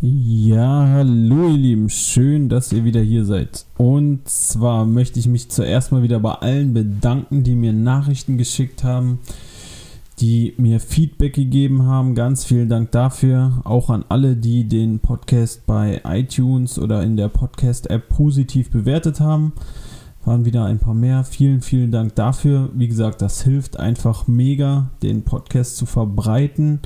Ja, hallo ihr Lieben, schön, dass ihr wieder hier seid. Und zwar möchte ich mich zuerst mal wieder bei allen bedanken, die mir Nachrichten geschickt haben, die mir Feedback gegeben haben. Ganz vielen Dank dafür. Auch an alle, die den Podcast bei iTunes oder in der Podcast-App positiv bewertet haben. Waren wieder ein paar mehr. Vielen, vielen Dank dafür. Wie gesagt, das hilft einfach mega, den Podcast zu verbreiten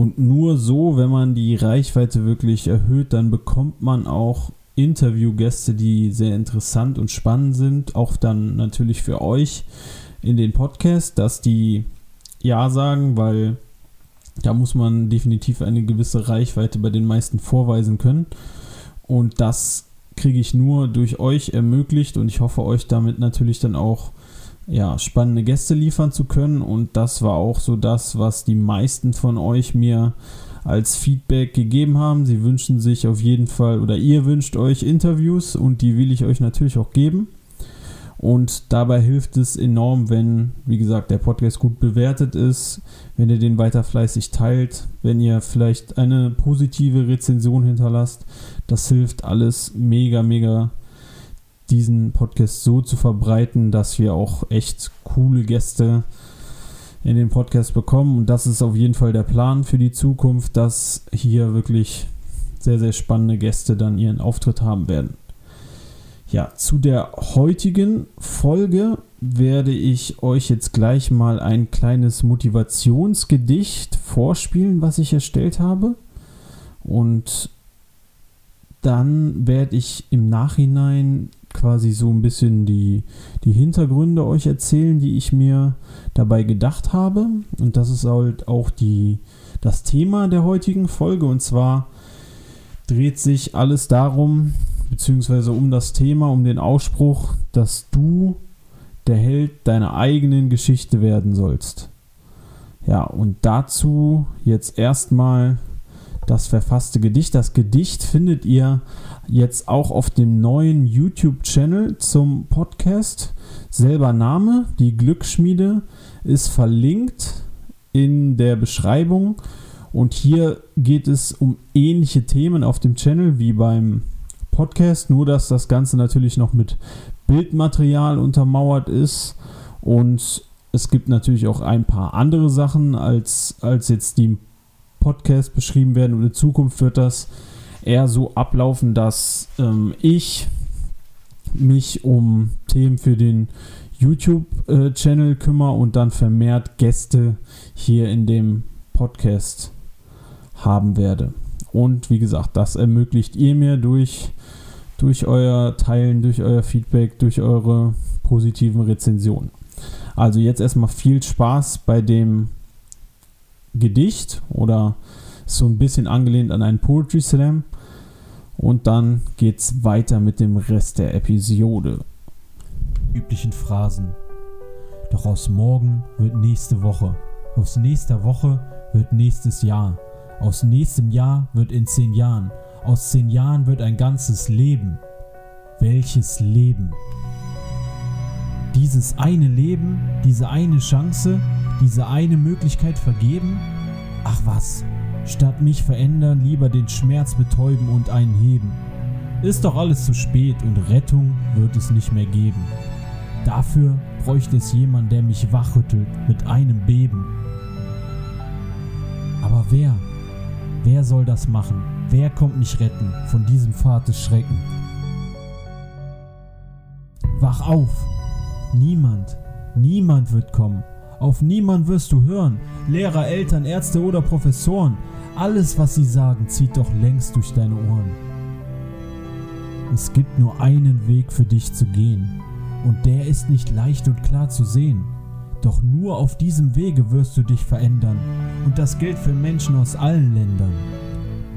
und nur so, wenn man die Reichweite wirklich erhöht, dann bekommt man auch Interviewgäste, die sehr interessant und spannend sind. Auch dann natürlich für euch in den Podcast, dass die Ja sagen, weil da muss man definitiv eine gewisse Reichweite bei den meisten vorweisen können. Und das kriege ich nur durch euch ermöglicht und ich hoffe euch damit natürlich dann auch ja, spannende Gäste liefern zu können. Und das war auch so das, was die meisten von euch mir als Feedback gegeben haben. Sie wünschen sich auf jeden Fall oder ihr wünscht euch Interviews und die will ich euch natürlich auch geben. Und dabei hilft es enorm, wenn, wie gesagt, der Podcast gut bewertet ist, wenn ihr den weiter fleißig teilt, wenn ihr vielleicht eine positive Rezension hinterlasst. Das hilft alles mega, mega diesen Podcast so zu verbreiten, dass wir auch echt coole Gäste in den Podcast bekommen. Und das ist auf jeden Fall der Plan für die Zukunft, dass hier wirklich sehr, sehr spannende Gäste dann ihren Auftritt haben werden. Ja, zu der heutigen Folge werde ich euch jetzt gleich mal ein kleines Motivationsgedicht vorspielen, was ich erstellt habe. Und dann werde ich im Nachhinein quasi so ein bisschen die, die Hintergründe euch erzählen, die ich mir dabei gedacht habe. Und das ist halt auch die, das Thema der heutigen Folge. Und zwar dreht sich alles darum, beziehungsweise um das Thema, um den Ausspruch, dass du der Held deiner eigenen Geschichte werden sollst. Ja, und dazu jetzt erstmal das verfasste Gedicht. Das Gedicht findet ihr jetzt auch auf dem neuen YouTube-Channel zum Podcast. Selber Name, die Glücksschmiede, ist verlinkt in der Beschreibung. Und hier geht es um ähnliche Themen auf dem Channel wie beim Podcast, nur dass das Ganze natürlich noch mit Bildmaterial untermauert ist. Und es gibt natürlich auch ein paar andere Sachen als, als jetzt die Podcast beschrieben werden und in Zukunft wird das eher so ablaufen, dass ähm, ich mich um Themen für den YouTube-Channel äh, kümmere und dann vermehrt Gäste hier in dem Podcast haben werde. Und wie gesagt, das ermöglicht ihr mir durch, durch euer Teilen, durch euer Feedback, durch eure positiven Rezensionen. Also jetzt erstmal viel Spaß bei dem Gedicht oder so ein bisschen angelehnt an einen Poetry Slam. Und dann geht's weiter mit dem Rest der Episode. Üblichen Phrasen. Doch aus morgen wird nächste Woche. Aus nächster Woche wird nächstes Jahr. Aus nächstem Jahr wird in zehn Jahren. Aus zehn Jahren wird ein ganzes Leben. Welches Leben? Dieses eine Leben, diese eine Chance, diese eine Möglichkeit vergeben? Ach was, statt mich verändern, lieber den Schmerz betäuben und einen heben. Ist doch alles zu spät und Rettung wird es nicht mehr geben. Dafür bräuchte es jemand, der mich wachrüttelt mit einem Beben. Aber wer? Wer soll das machen? Wer kommt mich retten von diesem Pfad des Schrecken? Wach auf! Niemand, niemand wird kommen. Auf niemand wirst du hören. Lehrer, Eltern, Ärzte oder Professoren. Alles, was sie sagen, zieht doch längst durch deine Ohren. Es gibt nur einen Weg für dich zu gehen. Und der ist nicht leicht und klar zu sehen. Doch nur auf diesem Wege wirst du dich verändern. Und das gilt für Menschen aus allen Ländern.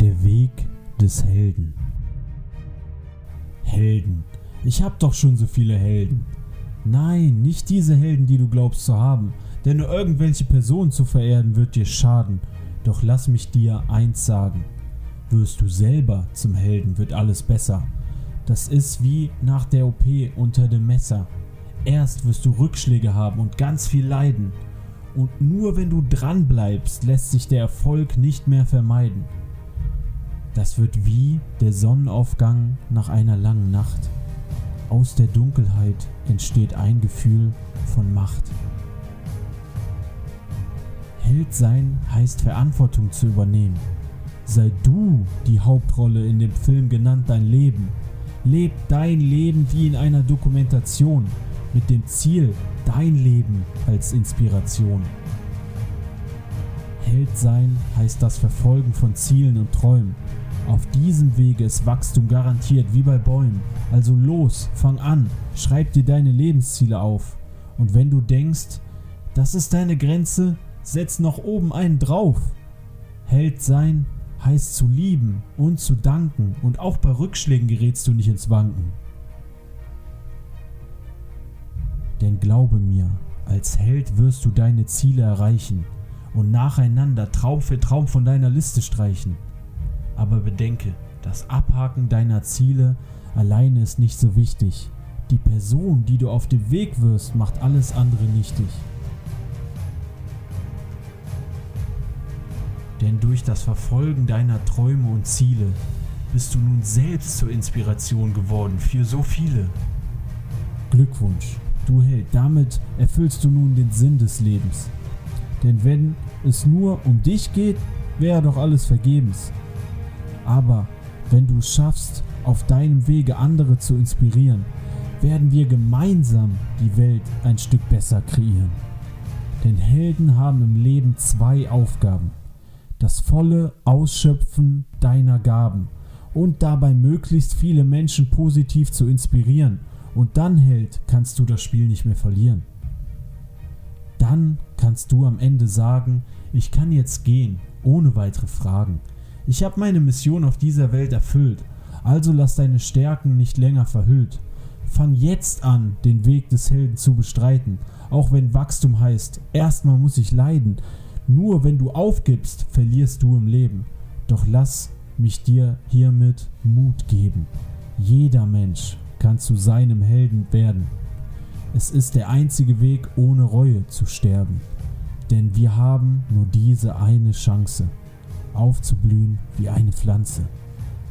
Der Weg des Helden. Helden. Ich hab doch schon so viele Helden. Nein, nicht diese Helden, die du glaubst zu haben, denn nur irgendwelche Personen zu verehren wird dir schaden. Doch lass mich dir eins sagen. Wirst du selber zum Helden, wird alles besser. Das ist wie nach der OP unter dem Messer. Erst wirst du Rückschläge haben und ganz viel leiden. Und nur wenn du dran bleibst, lässt sich der Erfolg nicht mehr vermeiden. Das wird wie der Sonnenaufgang nach einer langen Nacht. Aus der Dunkelheit entsteht ein Gefühl von Macht. Held sein heißt Verantwortung zu übernehmen. Sei du die Hauptrolle in dem Film genannt dein Leben. Leb dein Leben wie in einer Dokumentation mit dem Ziel, dein Leben als Inspiration. Held sein heißt das Verfolgen von Zielen und Träumen. Auf diesem Wege ist Wachstum garantiert wie bei Bäumen. Also los, fang an, schreib dir deine Lebensziele auf. Und wenn du denkst, das ist deine Grenze, setz noch oben einen drauf. Held sein heißt zu lieben und zu danken und auch bei Rückschlägen gerätst du nicht ins Wanken. Denn glaube mir, als Held wirst du deine Ziele erreichen und nacheinander Traum für Traum von deiner Liste streichen. Aber bedenke, das Abhaken deiner Ziele alleine ist nicht so wichtig. Die Person, die du auf dem Weg wirst, macht alles andere nichtig. Denn durch das Verfolgen deiner Träume und Ziele bist du nun selbst zur Inspiration geworden für so viele. Glückwunsch, du Held, damit erfüllst du nun den Sinn des Lebens. Denn wenn es nur um dich geht, wäre doch alles vergebens. Aber wenn du es schaffst, auf deinem Wege andere zu inspirieren, werden wir gemeinsam die Welt ein Stück besser kreieren. Denn Helden haben im Leben zwei Aufgaben das volle Ausschöpfen deiner Gaben und dabei möglichst viele Menschen positiv zu inspirieren. Und dann, Held, kannst du das Spiel nicht mehr verlieren. Dann kannst du am Ende sagen, ich kann jetzt gehen, ohne weitere Fragen. Ich habe meine Mission auf dieser Welt erfüllt, also lass deine Stärken nicht länger verhüllt. Fang jetzt an, den Weg des Helden zu bestreiten, auch wenn Wachstum heißt, erstmal muss ich leiden, nur wenn du aufgibst, verlierst du im Leben. Doch lass mich dir hiermit Mut geben. Jeder Mensch kann zu seinem Helden werden. Es ist der einzige Weg, ohne Reue zu sterben. Denn wir haben nur diese eine Chance, aufzublühen wie eine Pflanze.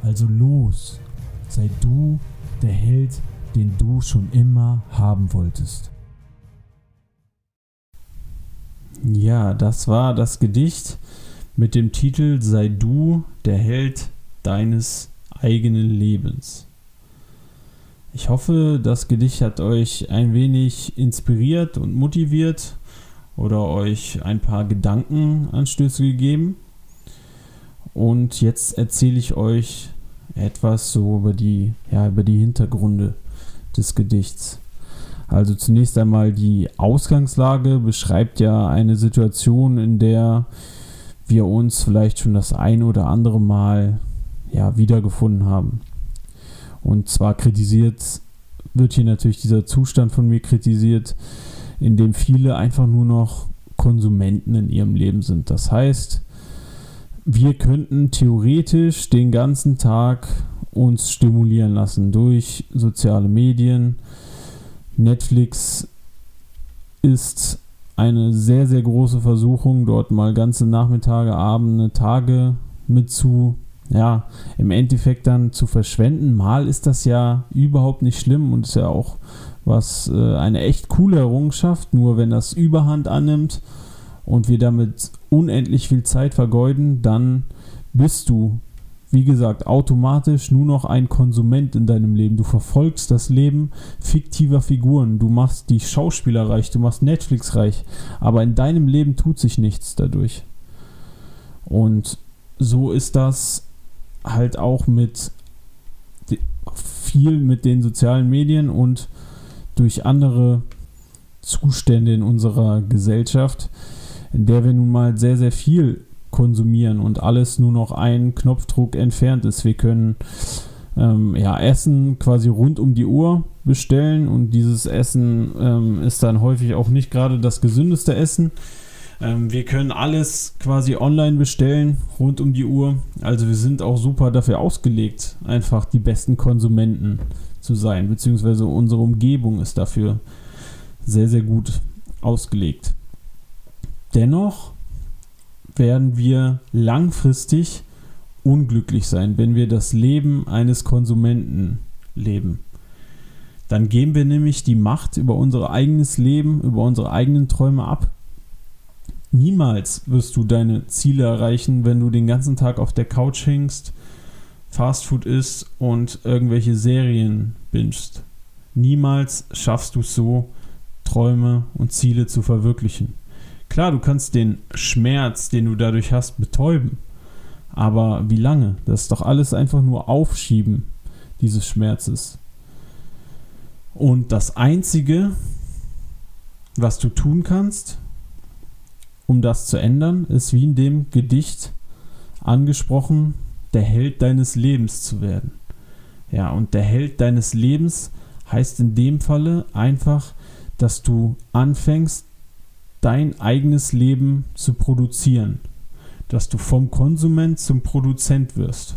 Also los, sei du der Held, den du schon immer haben wolltest. Ja, das war das Gedicht mit dem Titel Sei du der Held deines eigenen Lebens. Ich hoffe, das Gedicht hat euch ein wenig inspiriert und motiviert oder euch ein paar Gedankenanstöße gegeben. Und jetzt erzähle ich euch etwas so über die, ja, über die Hintergründe des Gedichts. Also zunächst einmal die Ausgangslage beschreibt ja eine Situation, in der wir uns vielleicht schon das ein oder andere Mal ja, wiedergefunden haben. Und zwar kritisiert wird hier natürlich dieser Zustand von mir kritisiert, in dem viele einfach nur noch Konsumenten in ihrem Leben sind. Das heißt, wir könnten theoretisch den ganzen Tag uns stimulieren lassen durch soziale Medien, Netflix ist eine sehr, sehr große Versuchung, dort mal ganze Nachmittage, Abende, Tage mit zu, ja, im Endeffekt dann zu verschwenden. Mal ist das ja überhaupt nicht schlimm und ist ja auch was, äh, eine echt coole Errungenschaft, nur wenn das Überhand annimmt und wir damit unendlich viel Zeit vergeuden, dann bist du wie gesagt, automatisch nur noch ein Konsument in deinem Leben. Du verfolgst das Leben fiktiver Figuren. Du machst die Schauspieler reich, du machst Netflix reich. Aber in deinem Leben tut sich nichts dadurch. Und so ist das halt auch mit viel mit den sozialen Medien und durch andere Zustände in unserer Gesellschaft, in der wir nun mal sehr, sehr viel konsumieren und alles nur noch einen Knopfdruck entfernt ist. Wir können ähm, ja, Essen quasi rund um die Uhr bestellen und dieses Essen ähm, ist dann häufig auch nicht gerade das gesündeste Essen. Ähm, wir können alles quasi online bestellen, rund um die Uhr. Also wir sind auch super dafür ausgelegt, einfach die besten Konsumenten zu sein, beziehungsweise unsere Umgebung ist dafür sehr, sehr gut ausgelegt. Dennoch werden wir langfristig unglücklich sein, wenn wir das Leben eines Konsumenten leben. Dann geben wir nämlich die Macht über unser eigenes Leben, über unsere eigenen Träume ab. Niemals wirst du deine Ziele erreichen, wenn du den ganzen Tag auf der Couch hängst, Fastfood isst und irgendwelche Serien bingst. Niemals schaffst du es so, Träume und Ziele zu verwirklichen. Klar, du kannst den Schmerz, den du dadurch hast, betäuben. Aber wie lange? Das ist doch alles einfach nur Aufschieben dieses Schmerzes. Und das Einzige, was du tun kannst, um das zu ändern, ist wie in dem Gedicht angesprochen, der Held deines Lebens zu werden. Ja, und der Held deines Lebens heißt in dem Falle einfach, dass du anfängst, dein eigenes Leben zu produzieren dass du vom Konsument zum Produzent wirst.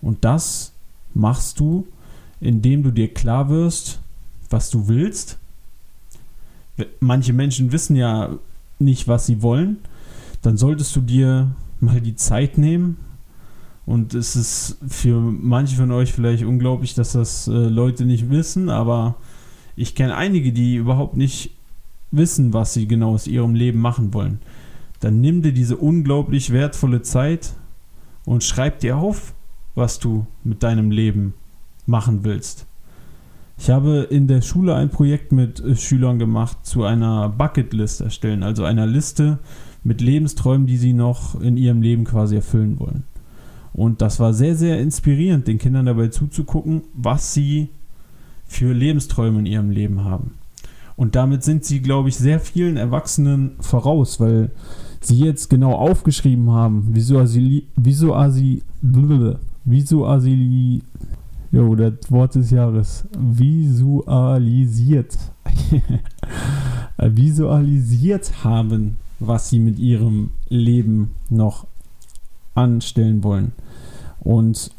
Und das machst du, indem du dir klar wirst, was du willst. Manche Menschen wissen ja nicht, was sie wollen. Dann solltest du dir mal die Zeit nehmen. Und es ist für manche von euch vielleicht unglaublich, dass das äh, Leute nicht wissen, aber ich kenne einige, die überhaupt nicht wissen, was sie genau aus ihrem Leben machen wollen dann nimm dir diese unglaublich wertvolle Zeit und schreib dir auf, was du mit deinem Leben machen willst. Ich habe in der Schule ein Projekt mit äh, Schülern gemacht zu einer Bucketlist erstellen, also einer Liste mit Lebensträumen, die sie noch in ihrem Leben quasi erfüllen wollen. Und das war sehr, sehr inspirierend, den Kindern dabei zuzugucken, was sie für Lebensträume in ihrem Leben haben. Und damit sind sie, glaube ich, sehr vielen Erwachsenen voraus, weil sie jetzt genau aufgeschrieben haben, visualisi, visualisi, visualisi, jo, das Wort des Jahres, visualisiert, visualisiert haben, was sie mit ihrem Leben noch anstellen wollen. Und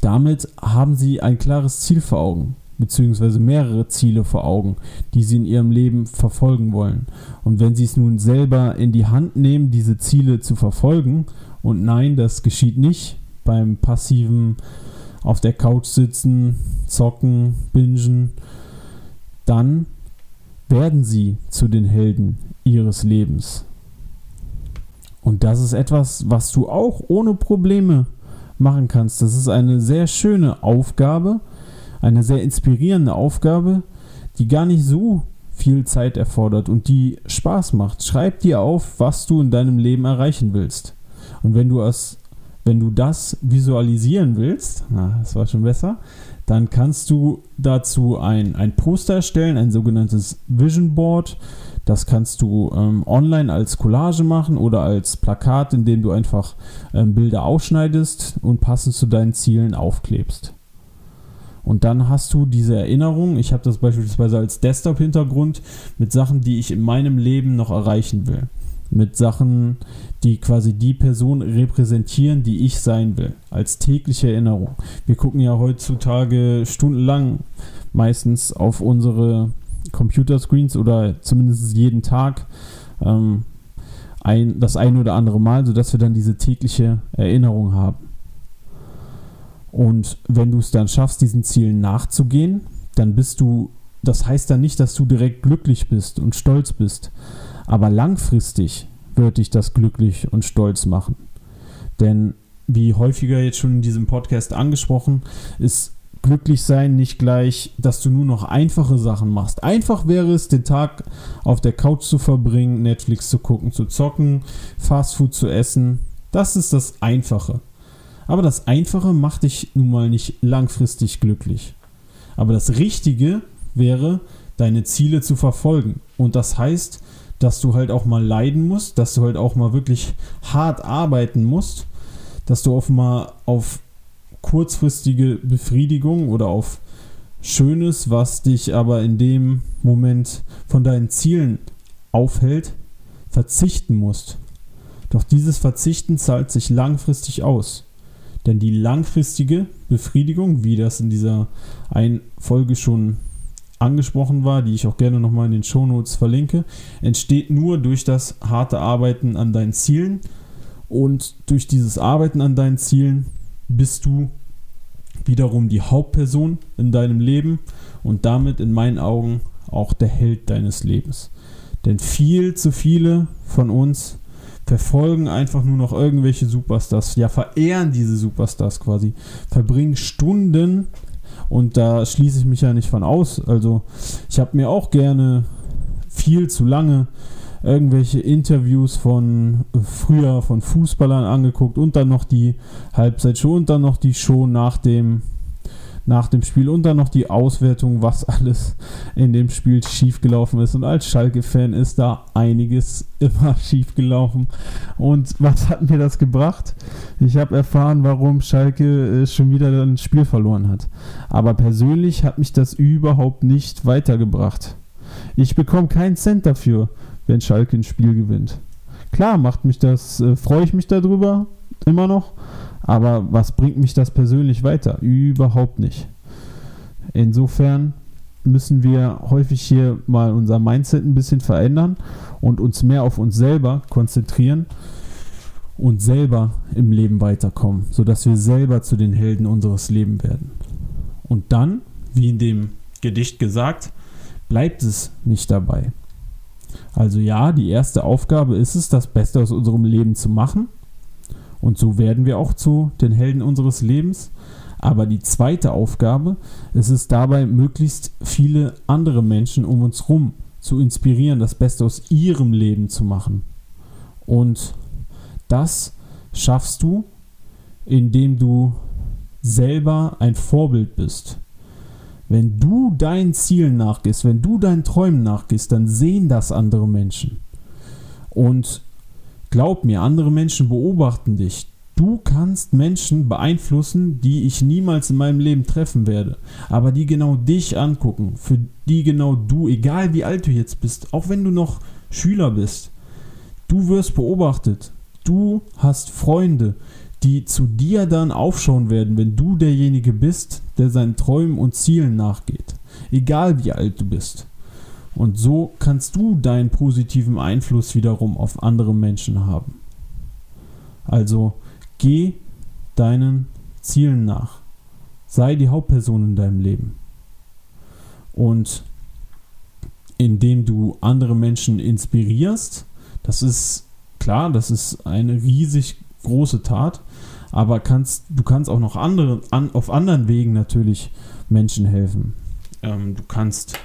damit haben sie ein klares Ziel vor Augen beziehungsweise mehrere Ziele vor Augen, die sie in ihrem Leben verfolgen wollen. Und wenn sie es nun selber in die Hand nehmen, diese Ziele zu verfolgen, und nein, das geschieht nicht beim passiven auf der Couch sitzen, zocken, bingen, dann werden sie zu den Helden ihres Lebens. Und das ist etwas, was du auch ohne Probleme machen kannst. Das ist eine sehr schöne Aufgabe, eine sehr inspirierende Aufgabe, die gar nicht so viel Zeit erfordert und die Spaß macht. Schreib dir auf, was du in deinem Leben erreichen willst. Und wenn du es, wenn du das visualisieren willst, na, das war schon besser, dann kannst du dazu ein, ein Poster erstellen, ein sogenanntes Vision Board. Das kannst du ähm, online als Collage machen oder als Plakat, indem du einfach ähm, Bilder ausschneidest und passend zu deinen Zielen aufklebst. Und dann hast du diese Erinnerung. Ich habe das beispielsweise als Desktop-Hintergrund mit Sachen, die ich in meinem Leben noch erreichen will. Mit Sachen, die quasi die Person repräsentieren, die ich sein will. Als tägliche Erinnerung. Wir gucken ja heutzutage stundenlang meistens auf unsere Computerscreens oder zumindest jeden Tag ähm, ein, das ein oder andere Mal, sodass wir dann diese tägliche Erinnerung haben. Und wenn du es dann schaffst, diesen Zielen nachzugehen, dann bist du, das heißt dann nicht, dass du direkt glücklich bist und stolz bist, aber langfristig wird dich das glücklich und stolz machen. Denn wie häufiger jetzt schon in diesem Podcast angesprochen, ist glücklich sein nicht gleich, dass du nur noch einfache Sachen machst. Einfach wäre es, den Tag auf der Couch zu verbringen, Netflix zu gucken, zu zocken, Fastfood zu essen. Das ist das Einfache. Aber das Einfache macht dich nun mal nicht langfristig glücklich. Aber das Richtige wäre, deine Ziele zu verfolgen. Und das heißt, dass du halt auch mal leiden musst, dass du halt auch mal wirklich hart arbeiten musst, dass du mal auf kurzfristige Befriedigung oder auf Schönes, was dich aber in dem Moment von deinen Zielen aufhält, verzichten musst. Doch dieses Verzichten zahlt sich langfristig aus. Denn die langfristige Befriedigung, wie das in dieser einen Folge schon angesprochen war, die ich auch gerne nochmal in den Shownotes verlinke, entsteht nur durch das harte Arbeiten an deinen Zielen. Und durch dieses Arbeiten an deinen Zielen bist du wiederum die Hauptperson in deinem Leben und damit in meinen Augen auch der Held deines Lebens. Denn viel zu viele von uns verfolgen einfach nur noch irgendwelche Superstars, ja, verehren diese Superstars quasi, verbringen Stunden und da schließe ich mich ja nicht von aus. Also, ich habe mir auch gerne viel zu lange irgendwelche Interviews von früher von Fußballern angeguckt und dann noch die Halbzeitshow und dann noch die Show nach dem nach dem Spiel und dann noch die Auswertung, was alles in dem Spiel schiefgelaufen ist. Und als Schalke-Fan ist da einiges immer schiefgelaufen. Und was hat mir das gebracht? Ich habe erfahren, warum Schalke äh, schon wieder ein Spiel verloren hat. Aber persönlich hat mich das überhaupt nicht weitergebracht. Ich bekomme keinen Cent dafür, wenn Schalke ein Spiel gewinnt. Klar macht mich das, äh, freue ich mich darüber immer noch, aber was bringt mich das persönlich weiter? Überhaupt nicht. Insofern müssen wir häufig hier mal unser Mindset ein bisschen verändern und uns mehr auf uns selber konzentrieren und selber im Leben weiterkommen, sodass wir selber zu den Helden unseres Lebens werden. Und dann, wie in dem Gedicht gesagt, bleibt es nicht dabei. Also ja, die erste Aufgabe ist es, das Beste aus unserem Leben zu machen und so werden wir auch zu den Helden unseres Lebens. Aber die zweite Aufgabe ist es dabei, möglichst viele andere Menschen um uns herum zu inspirieren, das Beste aus ihrem Leben zu machen. Und das schaffst du, indem du selber ein Vorbild bist. Wenn du deinen Zielen nachgehst, wenn du deinen Träumen nachgehst, dann sehen das andere Menschen. Und Glaub mir, andere Menschen beobachten dich. Du kannst Menschen beeinflussen, die ich niemals in meinem Leben treffen werde, aber die genau dich angucken, für die genau du, egal wie alt du jetzt bist, auch wenn du noch Schüler bist, du wirst beobachtet. Du hast Freunde, die zu dir dann aufschauen werden, wenn du derjenige bist, der seinen Träumen und Zielen nachgeht. Egal wie alt du bist. Und so kannst du deinen positiven Einfluss wiederum auf andere Menschen haben. Also geh deinen Zielen nach. Sei die Hauptperson in deinem Leben. Und indem du andere Menschen inspirierst, das ist klar, das ist eine riesig große Tat, aber kannst, du kannst auch noch andere, an, auf anderen Wegen natürlich Menschen helfen. Ähm, du kannst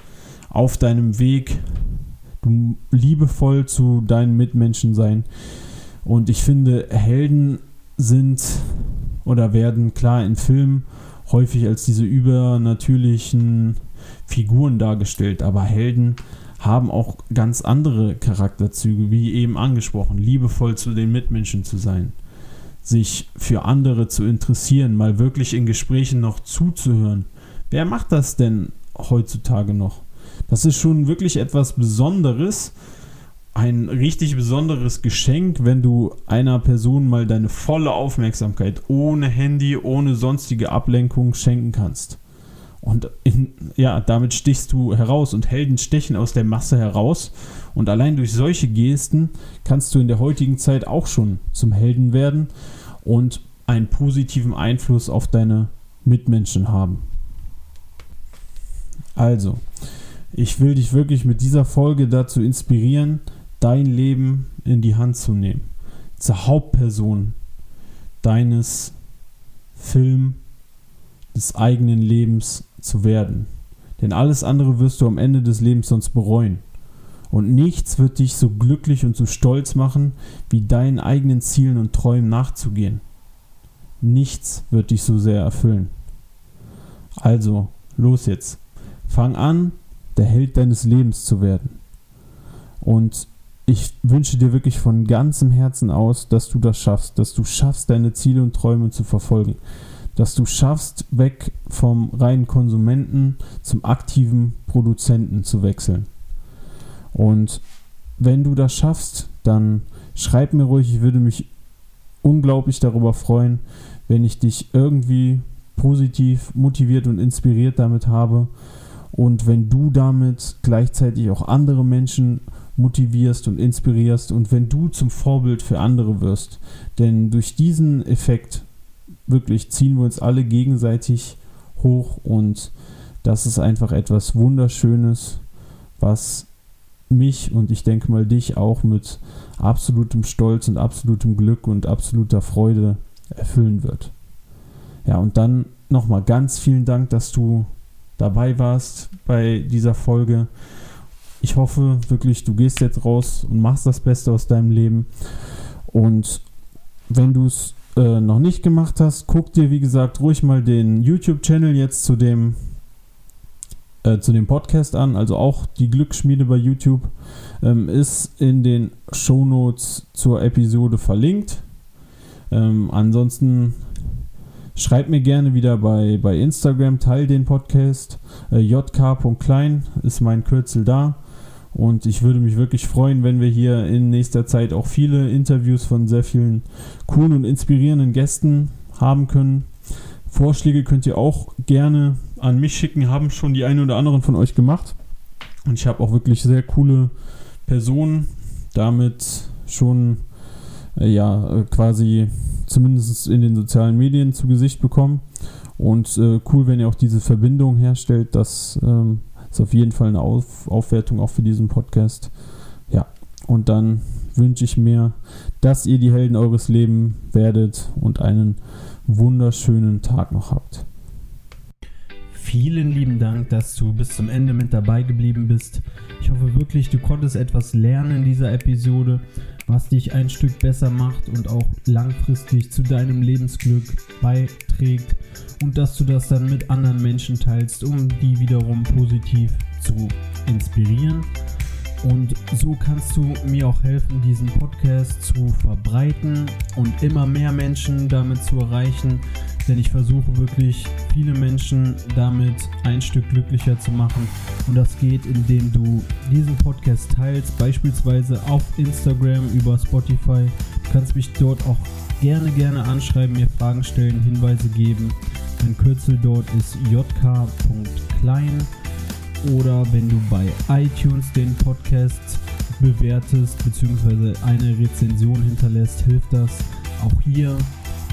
auf deinem Weg du liebevoll zu deinen Mitmenschen sein. Und ich finde, Helden sind oder werden klar in Filmen häufig als diese übernatürlichen Figuren dargestellt, aber Helden haben auch ganz andere Charakterzüge, wie eben angesprochen, liebevoll zu den Mitmenschen zu sein, sich für andere zu interessieren, mal wirklich in Gesprächen noch zuzuhören. Wer macht das denn heutzutage noch? Das ist schon wirklich etwas Besonderes. Ein richtig besonderes Geschenk, wenn du einer Person mal deine volle Aufmerksamkeit ohne Handy, ohne sonstige Ablenkung schenken kannst. Und in, ja, damit stichst du heraus und Helden stechen aus der Masse heraus. Und allein durch solche Gesten kannst du in der heutigen Zeit auch schon zum Helden werden und einen positiven Einfluss auf deine Mitmenschen haben. Also, ich will dich wirklich mit dieser Folge dazu inspirieren, dein Leben in die Hand zu nehmen. Zur Hauptperson deines Film des eigenen Lebens zu werden. Denn alles andere wirst du am Ende des Lebens sonst bereuen. Und nichts wird dich so glücklich und so stolz machen, wie deinen eigenen Zielen und Träumen nachzugehen. Nichts wird dich so sehr erfüllen. Also, los jetzt. Fang an, der Held deines Lebens zu werden. Und ich wünsche dir wirklich von ganzem Herzen aus, dass du das schaffst, dass du schaffst, deine Ziele und Träume zu verfolgen, dass du schaffst, weg vom reinen Konsumenten zum aktiven Produzenten zu wechseln. Und wenn du das schaffst, dann schreib mir ruhig, ich würde mich unglaublich darüber freuen, wenn ich dich irgendwie positiv motiviert und inspiriert damit habe und wenn du damit gleichzeitig auch andere Menschen motivierst und inspirierst und wenn du zum Vorbild für andere wirst. Denn durch diesen Effekt wirklich ziehen wir uns alle gegenseitig hoch und das ist einfach etwas Wunderschönes, was mich und ich denke mal dich auch mit absolutem Stolz und absolutem Glück und absoluter Freude erfüllen wird. Ja, und dann nochmal ganz vielen Dank, dass du dabei warst bei dieser Folge. Ich hoffe wirklich, du gehst jetzt raus und machst das Beste aus deinem Leben. Und wenn du es äh, noch nicht gemacht hast, guck dir, wie gesagt, ruhig mal den YouTube-Channel jetzt zu dem, äh, zu dem Podcast an. Also auch die Glücksschmiede bei YouTube ähm, ist in den Shownotes zur Episode verlinkt. Ähm, ansonsten Schreibt mir gerne wieder bei, bei Instagram, teil den Podcast. Äh, jk.klein ist mein Kürzel da. Und ich würde mich wirklich freuen, wenn wir hier in nächster Zeit auch viele Interviews von sehr vielen coolen und inspirierenden Gästen haben können. Vorschläge könnt ihr auch gerne an mich schicken, haben schon die einen oder anderen von euch gemacht. Und ich habe auch wirklich sehr coole Personen damit schon äh, ja, äh, quasi zumindest in den sozialen Medien zu Gesicht bekommen. Und äh, cool, wenn ihr auch diese Verbindung herstellt. Das ähm, ist auf jeden Fall eine Auf Aufwertung auch für diesen Podcast. Ja, und dann wünsche ich mir, dass ihr die Helden eures Lebens werdet und einen wunderschönen Tag noch habt. Vielen lieben Dank, dass du bis zum Ende mit dabei geblieben bist. Ich hoffe wirklich, du konntest etwas lernen in dieser Episode was dich ein Stück besser macht und auch langfristig zu deinem Lebensglück beiträgt und dass du das dann mit anderen Menschen teilst, um die wiederum positiv zu inspirieren. Und so kannst du mir auch helfen, diesen Podcast zu verbreiten und immer mehr Menschen damit zu erreichen. Denn ich versuche wirklich viele Menschen damit ein Stück glücklicher zu machen. Und das geht, indem du diesen Podcast teilst, beispielsweise auf Instagram, über Spotify. Du kannst mich dort auch gerne, gerne anschreiben, mir Fragen stellen, Hinweise geben. Mein Kürzel dort ist jk.klein oder wenn du bei iTunes den Podcast bewertest bzw. eine Rezension hinterlässt, hilft das auch hier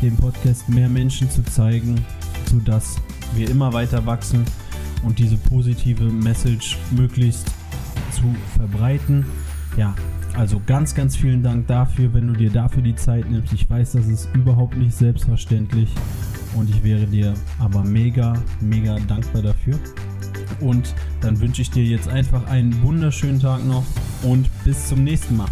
dem Podcast mehr Menschen zu zeigen, sodass wir immer weiter wachsen und diese positive Message möglichst zu verbreiten. Ja, also ganz, ganz vielen Dank dafür, wenn du dir dafür die Zeit nimmst. Ich weiß, das ist überhaupt nicht selbstverständlich und ich wäre dir aber mega, mega dankbar dafür. Und dann wünsche ich dir jetzt einfach einen wunderschönen Tag noch und bis zum nächsten Mal.